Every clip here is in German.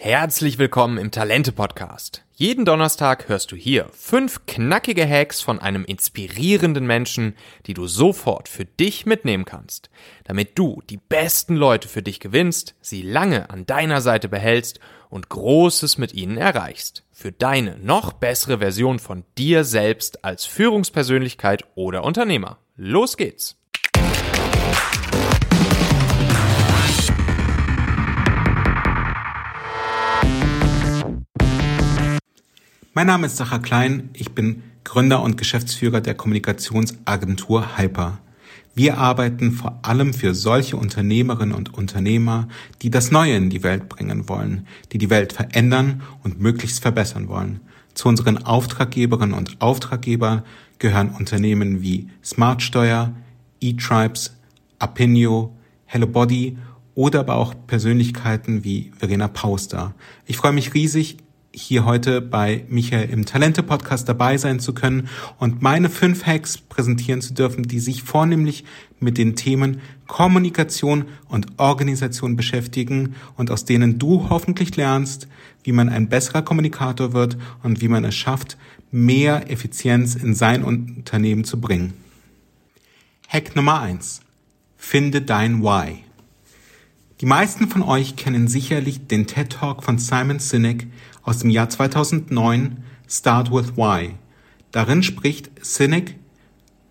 Herzlich willkommen im Talente Podcast. Jeden Donnerstag hörst du hier fünf knackige Hacks von einem inspirierenden Menschen, die du sofort für dich mitnehmen kannst, damit du die besten Leute für dich gewinnst, sie lange an deiner Seite behältst und Großes mit ihnen erreichst. Für deine noch bessere Version von dir selbst als Führungspersönlichkeit oder Unternehmer. Los geht's! Mein Name ist Sacha Klein, ich bin Gründer und Geschäftsführer der Kommunikationsagentur Hyper. Wir arbeiten vor allem für solche Unternehmerinnen und Unternehmer, die das Neue in die Welt bringen wollen, die die Welt verändern und möglichst verbessern wollen. Zu unseren Auftraggeberinnen und Auftraggebern gehören Unternehmen wie Smartsteuer, eTribes, Apinio, Hello Body oder aber auch Persönlichkeiten wie Verena Pauster. Ich freue mich riesig, hier heute bei Michael im Talente Podcast dabei sein zu können und meine fünf Hacks präsentieren zu dürfen, die sich vornehmlich mit den Themen Kommunikation und Organisation beschäftigen und aus denen du hoffentlich lernst, wie man ein besserer Kommunikator wird und wie man es schafft, mehr Effizienz in sein Unternehmen zu bringen. Hack Nummer eins: Finde dein Why. Die meisten von euch kennen sicherlich den TED Talk von Simon Sinek aus dem Jahr 2009, Start with Why. Darin spricht Sinek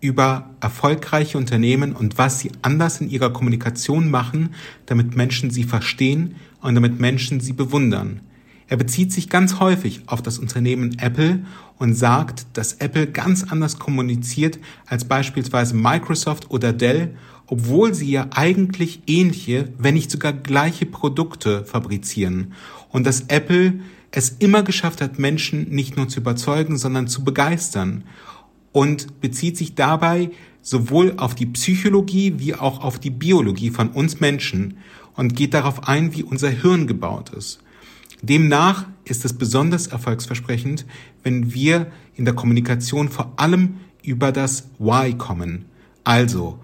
über erfolgreiche Unternehmen und was sie anders in ihrer Kommunikation machen, damit Menschen sie verstehen und damit Menschen sie bewundern. Er bezieht sich ganz häufig auf das Unternehmen Apple und sagt, dass Apple ganz anders kommuniziert als beispielsweise Microsoft oder Dell, obwohl sie ja eigentlich ähnliche, wenn nicht sogar gleiche Produkte fabrizieren. Und dass Apple es immer geschafft hat, Menschen nicht nur zu überzeugen, sondern zu begeistern. Und bezieht sich dabei sowohl auf die Psychologie wie auch auf die Biologie von uns Menschen und geht darauf ein, wie unser Hirn gebaut ist. Demnach ist es besonders erfolgsversprechend, wenn wir in der Kommunikation vor allem über das Why kommen. Also,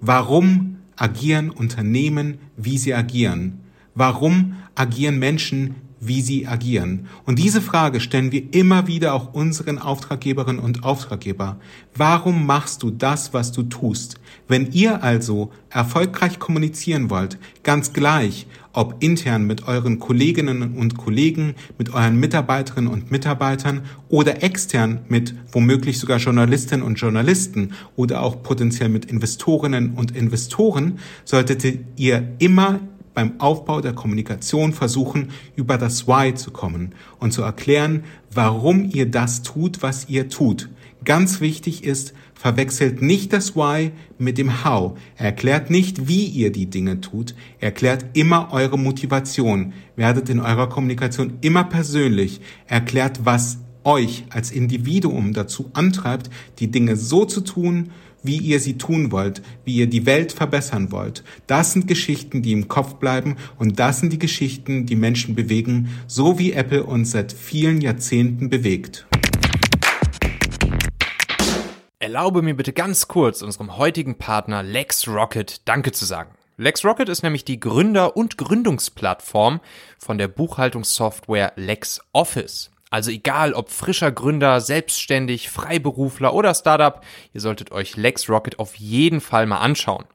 warum agieren Unternehmen, wie sie agieren? Warum agieren Menschen, wie sie agieren. Und diese Frage stellen wir immer wieder auch unseren Auftraggeberinnen und Auftraggeber. Warum machst du das, was du tust? Wenn ihr also erfolgreich kommunizieren wollt, ganz gleich, ob intern mit euren Kolleginnen und Kollegen, mit euren Mitarbeiterinnen und Mitarbeitern oder extern mit womöglich sogar Journalistinnen und Journalisten oder auch potenziell mit Investorinnen und Investoren, solltet ihr immer beim Aufbau der Kommunikation versuchen, über das Why zu kommen und zu erklären, warum ihr das tut, was ihr tut. Ganz wichtig ist, verwechselt nicht das Why mit dem How. Erklärt nicht, wie ihr die Dinge tut. Erklärt immer eure Motivation. Werdet in eurer Kommunikation immer persönlich. Erklärt, was euch als Individuum dazu antreibt, die Dinge so zu tun, wie ihr sie tun wollt, wie ihr die Welt verbessern wollt. Das sind Geschichten, die im Kopf bleiben und das sind die Geschichten, die Menschen bewegen, so wie Apple uns seit vielen Jahrzehnten bewegt. Erlaube mir bitte ganz kurz unserem heutigen Partner LexRocket Danke zu sagen. LexRocket ist nämlich die Gründer- und Gründungsplattform von der Buchhaltungssoftware LexOffice. Also egal ob frischer Gründer, selbstständig, Freiberufler oder Startup, ihr solltet euch LexRocket auf jeden Fall mal anschauen.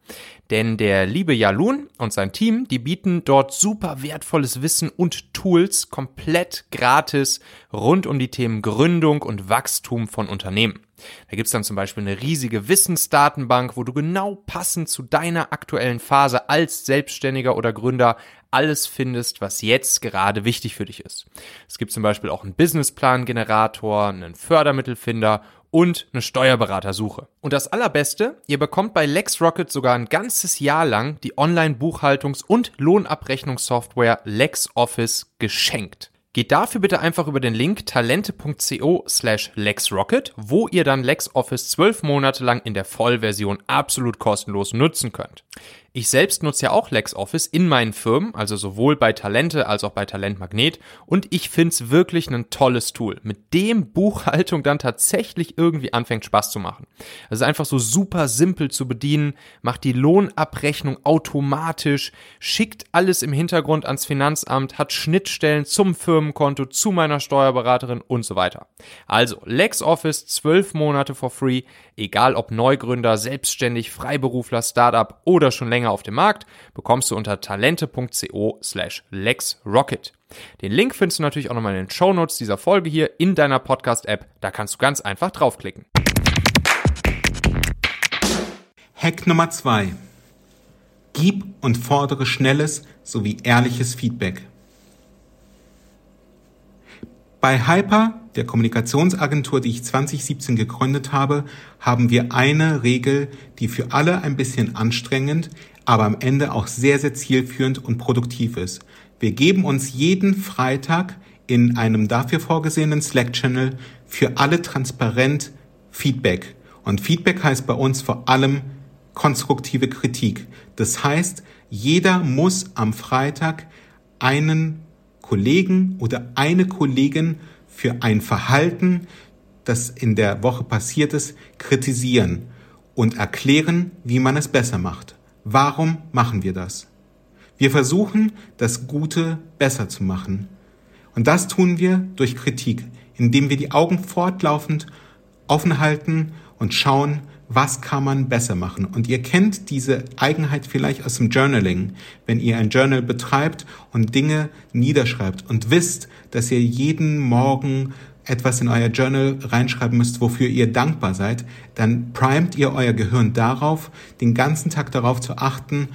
Denn der liebe Jalun und sein Team, die bieten dort super wertvolles Wissen und Tools komplett gratis rund um die Themen Gründung und Wachstum von Unternehmen. Da gibt's dann zum Beispiel eine riesige Wissensdatenbank, wo du genau passend zu deiner aktuellen Phase als Selbstständiger oder Gründer alles findest, was jetzt gerade wichtig für dich ist. Es gibt zum Beispiel auch einen Businessplan-Generator, einen Fördermittelfinder und eine Steuerberatersuche. Und das Allerbeste, ihr bekommt bei LexRocket sogar ein ganzes Jahr lang die Online-Buchhaltungs- und Lohnabrechnungssoftware LexOffice geschenkt. Geht dafür bitte einfach über den Link talente.co slash LexRocket, wo ihr dann LexOffice zwölf Monate lang in der Vollversion absolut kostenlos nutzen könnt. Ich selbst nutze ja auch LexOffice in meinen Firmen, also sowohl bei Talente als auch bei Talentmagnet und ich find's wirklich ein tolles Tool, mit dem Buchhaltung dann tatsächlich irgendwie anfängt Spaß zu machen. Es ist einfach so super simpel zu bedienen, macht die Lohnabrechnung automatisch, schickt alles im Hintergrund ans Finanzamt, hat Schnittstellen zum Firmenkonto, zu meiner Steuerberaterin und so weiter. Also LexOffice 12 Monate for free, egal ob Neugründer, selbstständig, Freiberufler, Startup oder schon länger länger auf dem Markt, bekommst du unter talente.co slash lexrocket. Den Link findest du natürlich auch nochmal in den Show Notes dieser Folge hier in deiner Podcast-App. Da kannst du ganz einfach draufklicken. Hack Nummer zwei: Gib und fordere schnelles sowie ehrliches Feedback. Bei Hyper, der Kommunikationsagentur, die ich 2017 gegründet habe, haben wir eine Regel, die für alle ein bisschen anstrengend, aber am Ende auch sehr, sehr zielführend und produktiv ist. Wir geben uns jeden Freitag in einem dafür vorgesehenen Slack-Channel für alle transparent Feedback. Und Feedback heißt bei uns vor allem konstruktive Kritik. Das heißt, jeder muss am Freitag einen Kollegen oder eine Kollegin für ein Verhalten, das in der Woche passiert ist, kritisieren und erklären, wie man es besser macht. Warum machen wir das? Wir versuchen, das Gute besser zu machen. Und das tun wir durch Kritik, indem wir die Augen fortlaufend offen halten und schauen, was kann man besser machen. Und ihr kennt diese Eigenheit vielleicht aus dem Journaling, wenn ihr ein Journal betreibt und Dinge niederschreibt und wisst, dass ihr jeden Morgen etwas in euer Journal reinschreiben müsst, wofür ihr dankbar seid, dann primet ihr euer Gehirn darauf, den ganzen Tag darauf zu achten,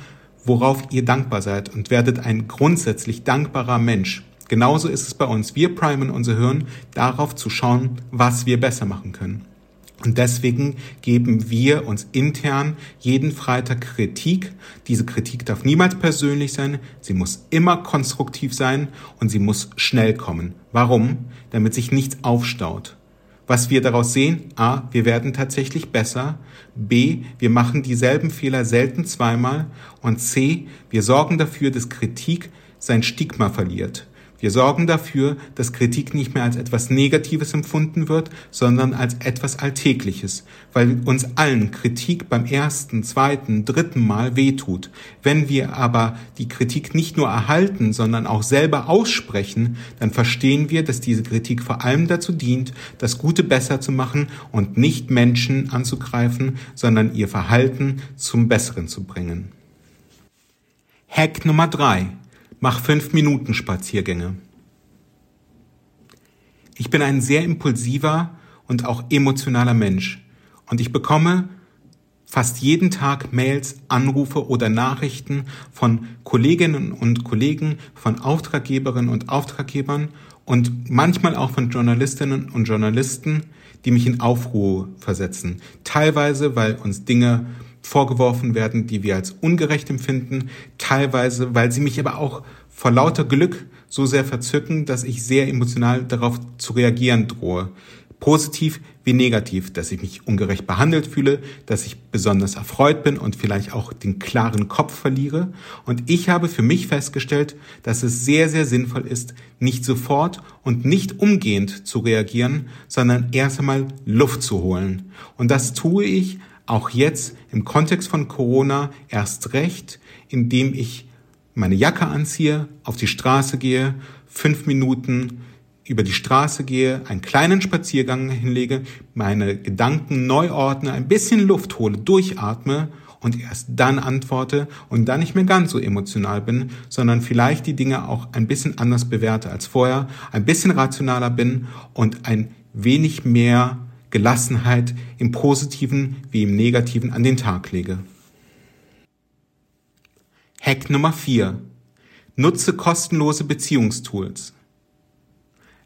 worauf ihr dankbar seid und werdet ein grundsätzlich dankbarer Mensch. Genauso ist es bei uns. Wir primen unser Hirn darauf zu schauen, was wir besser machen können. Und deswegen geben wir uns intern jeden Freitag Kritik. Diese Kritik darf niemals persönlich sein. Sie muss immer konstruktiv sein und sie muss schnell kommen. Warum? Damit sich nichts aufstaut. Was wir daraus sehen, a, wir werden tatsächlich besser, b, wir machen dieselben Fehler selten zweimal und c, wir sorgen dafür, dass Kritik sein Stigma verliert. Wir sorgen dafür, dass Kritik nicht mehr als etwas Negatives empfunden wird, sondern als etwas Alltägliches, weil uns allen Kritik beim ersten, zweiten, dritten Mal wehtut. Wenn wir aber die Kritik nicht nur erhalten, sondern auch selber aussprechen, dann verstehen wir, dass diese Kritik vor allem dazu dient, das Gute besser zu machen und nicht Menschen anzugreifen, sondern ihr Verhalten zum Besseren zu bringen. Hack Nummer drei Mach fünf Minuten Spaziergänge. Ich bin ein sehr impulsiver und auch emotionaler Mensch und ich bekomme fast jeden Tag Mails, Anrufe oder Nachrichten von Kolleginnen und Kollegen, von Auftraggeberinnen und Auftraggebern und manchmal auch von Journalistinnen und Journalisten, die mich in Aufruhr versetzen. Teilweise, weil uns Dinge vorgeworfen werden, die wir als ungerecht empfinden, teilweise, weil sie mich aber auch vor lauter Glück so sehr verzücken, dass ich sehr emotional darauf zu reagieren drohe. Positiv wie negativ, dass ich mich ungerecht behandelt fühle, dass ich besonders erfreut bin und vielleicht auch den klaren Kopf verliere. Und ich habe für mich festgestellt, dass es sehr, sehr sinnvoll ist, nicht sofort und nicht umgehend zu reagieren, sondern erst einmal Luft zu holen. Und das tue ich auch jetzt im Kontext von Corona erst recht, indem ich meine Jacke anziehe, auf die Straße gehe, fünf Minuten über die Straße gehe, einen kleinen Spaziergang hinlege, meine Gedanken neu ordne, ein bisschen Luft hole, durchatme und erst dann antworte und dann nicht mehr ganz so emotional bin, sondern vielleicht die Dinge auch ein bisschen anders bewerte als vorher, ein bisschen rationaler bin und ein wenig mehr Gelassenheit im Positiven wie im Negativen an den Tag lege. Hack Nummer 4. Nutze kostenlose Beziehungstools.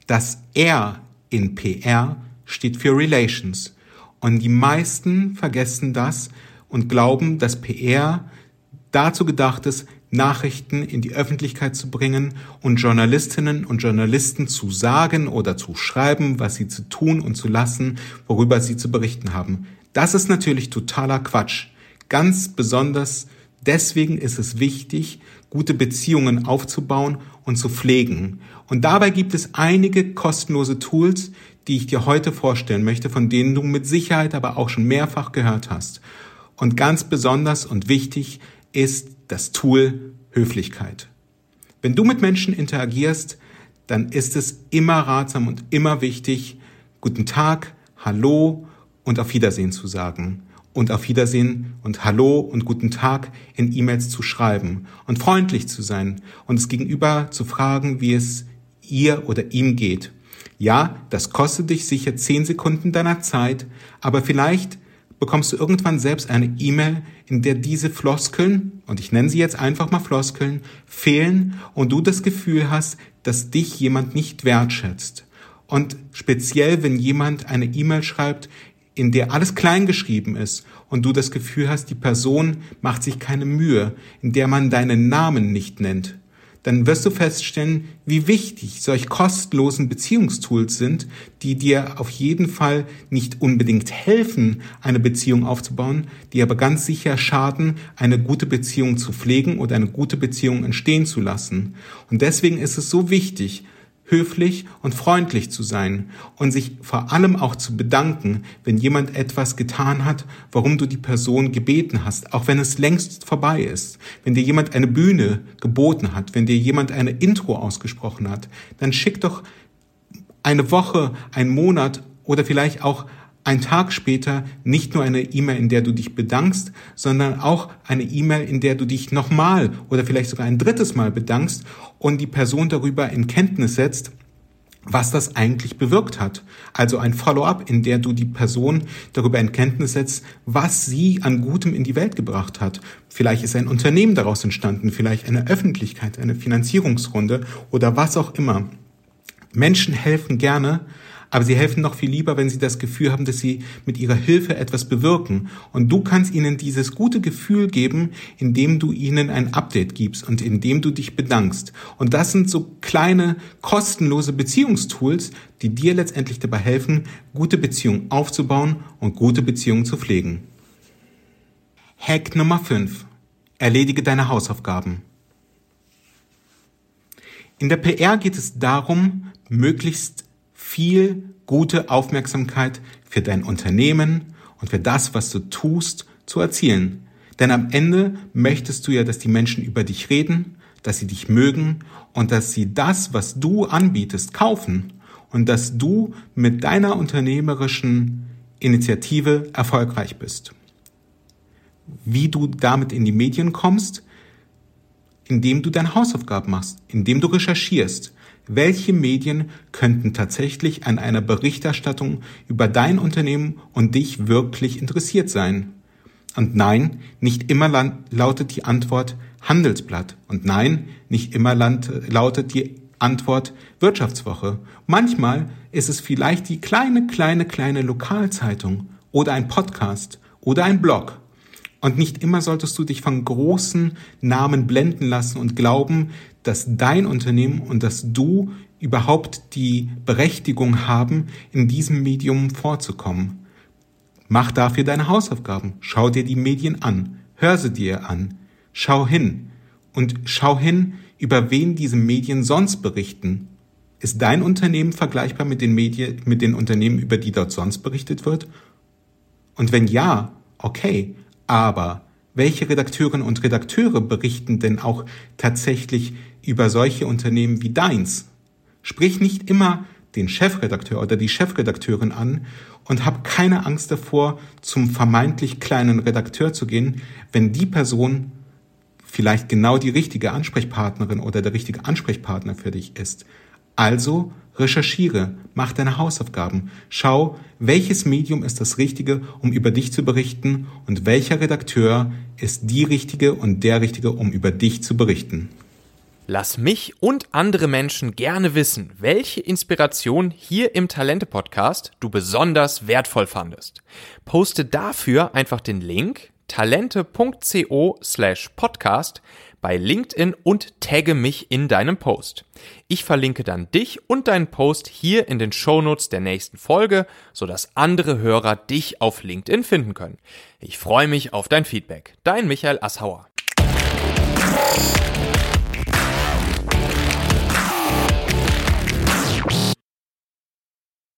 Das R in PR steht für Relations. Und die meisten vergessen das und glauben, dass PR dazu gedacht ist, Nachrichten in die Öffentlichkeit zu bringen und Journalistinnen und Journalisten zu sagen oder zu schreiben, was sie zu tun und zu lassen, worüber sie zu berichten haben. Das ist natürlich totaler Quatsch. Ganz besonders Deswegen ist es wichtig, gute Beziehungen aufzubauen und zu pflegen. Und dabei gibt es einige kostenlose Tools, die ich dir heute vorstellen möchte, von denen du mit Sicherheit aber auch schon mehrfach gehört hast. Und ganz besonders und wichtig ist das Tool Höflichkeit. Wenn du mit Menschen interagierst, dann ist es immer ratsam und immer wichtig, guten Tag, hallo und auf Wiedersehen zu sagen. Und auf Wiedersehen und Hallo und guten Tag in E-Mails zu schreiben und freundlich zu sein und es gegenüber zu fragen, wie es ihr oder ihm geht. Ja, das kostet dich sicher zehn Sekunden deiner Zeit, aber vielleicht bekommst du irgendwann selbst eine E-Mail, in der diese Floskeln, und ich nenne sie jetzt einfach mal Floskeln, fehlen und du das Gefühl hast, dass dich jemand nicht wertschätzt. Und speziell, wenn jemand eine E-Mail schreibt, in der alles klein geschrieben ist und du das Gefühl hast, die Person macht sich keine Mühe, in der man deinen Namen nicht nennt, dann wirst du feststellen, wie wichtig solch kostenlosen Beziehungstools sind, die dir auf jeden Fall nicht unbedingt helfen, eine Beziehung aufzubauen, die aber ganz sicher schaden, eine gute Beziehung zu pflegen oder eine gute Beziehung entstehen zu lassen. Und deswegen ist es so wichtig, höflich und freundlich zu sein und sich vor allem auch zu bedanken, wenn jemand etwas getan hat, warum du die Person gebeten hast, auch wenn es längst vorbei ist. Wenn dir jemand eine Bühne geboten hat, wenn dir jemand eine Intro ausgesprochen hat, dann schick doch eine Woche, einen Monat oder vielleicht auch ein Tag später nicht nur eine E-Mail, in der du dich bedankst, sondern auch eine E-Mail, in der du dich nochmal oder vielleicht sogar ein drittes Mal bedankst und die Person darüber in Kenntnis setzt, was das eigentlich bewirkt hat. Also ein Follow-up, in der du die Person darüber in Kenntnis setzt, was sie an Gutem in die Welt gebracht hat. Vielleicht ist ein Unternehmen daraus entstanden, vielleicht eine Öffentlichkeit, eine Finanzierungsrunde oder was auch immer. Menschen helfen gerne, aber sie helfen noch viel lieber, wenn sie das Gefühl haben, dass sie mit ihrer Hilfe etwas bewirken. Und du kannst ihnen dieses gute Gefühl geben, indem du ihnen ein Update gibst und indem du dich bedankst. Und das sind so kleine kostenlose Beziehungstools, die dir letztendlich dabei helfen, gute Beziehungen aufzubauen und gute Beziehungen zu pflegen. Hack Nummer 5. Erledige deine Hausaufgaben. In der PR geht es darum, möglichst viel gute Aufmerksamkeit für dein Unternehmen und für das, was du tust, zu erzielen. Denn am Ende möchtest du ja, dass die Menschen über dich reden, dass sie dich mögen und dass sie das, was du anbietest, kaufen und dass du mit deiner unternehmerischen Initiative erfolgreich bist. Wie du damit in die Medien kommst, indem du deine Hausaufgaben machst, indem du recherchierst, welche Medien könnten tatsächlich an einer Berichterstattung über dein Unternehmen und dich wirklich interessiert sein? Und nein, nicht immer lautet die Antwort Handelsblatt. Und nein, nicht immer lautet die Antwort Wirtschaftswoche. Manchmal ist es vielleicht die kleine, kleine, kleine Lokalzeitung oder ein Podcast oder ein Blog. Und nicht immer solltest du dich von großen Namen blenden lassen und glauben, dass dein Unternehmen und dass du überhaupt die Berechtigung haben, in diesem Medium vorzukommen. Mach dafür deine Hausaufgaben. Schau dir die Medien an. Hör sie dir an. Schau hin. Und schau hin, über wen diese Medien sonst berichten. Ist dein Unternehmen vergleichbar mit den Medien, mit den Unternehmen, über die dort sonst berichtet wird? Und wenn ja, okay. Aber welche Redakteurinnen und Redakteure berichten denn auch tatsächlich über solche Unternehmen wie deins? Sprich nicht immer den Chefredakteur oder die Chefredakteurin an und hab keine Angst davor, zum vermeintlich kleinen Redakteur zu gehen, wenn die Person vielleicht genau die richtige Ansprechpartnerin oder der richtige Ansprechpartner für dich ist. Also recherchiere, mach deine Hausaufgaben, schau, welches Medium ist das Richtige, um über dich zu berichten und welcher Redakteur ist die Richtige und der Richtige, um über dich zu berichten. Lass mich und andere Menschen gerne wissen, welche Inspiration hier im Talente-Podcast du besonders wertvoll fandest. Poste dafür einfach den Link talente.co slash podcast bei LinkedIn und tagge mich in deinem Post. Ich verlinke dann dich und deinen Post hier in den Shownotes der nächsten Folge, sodass andere Hörer dich auf LinkedIn finden können. Ich freue mich auf dein Feedback. Dein Michael Assauer. Ciao.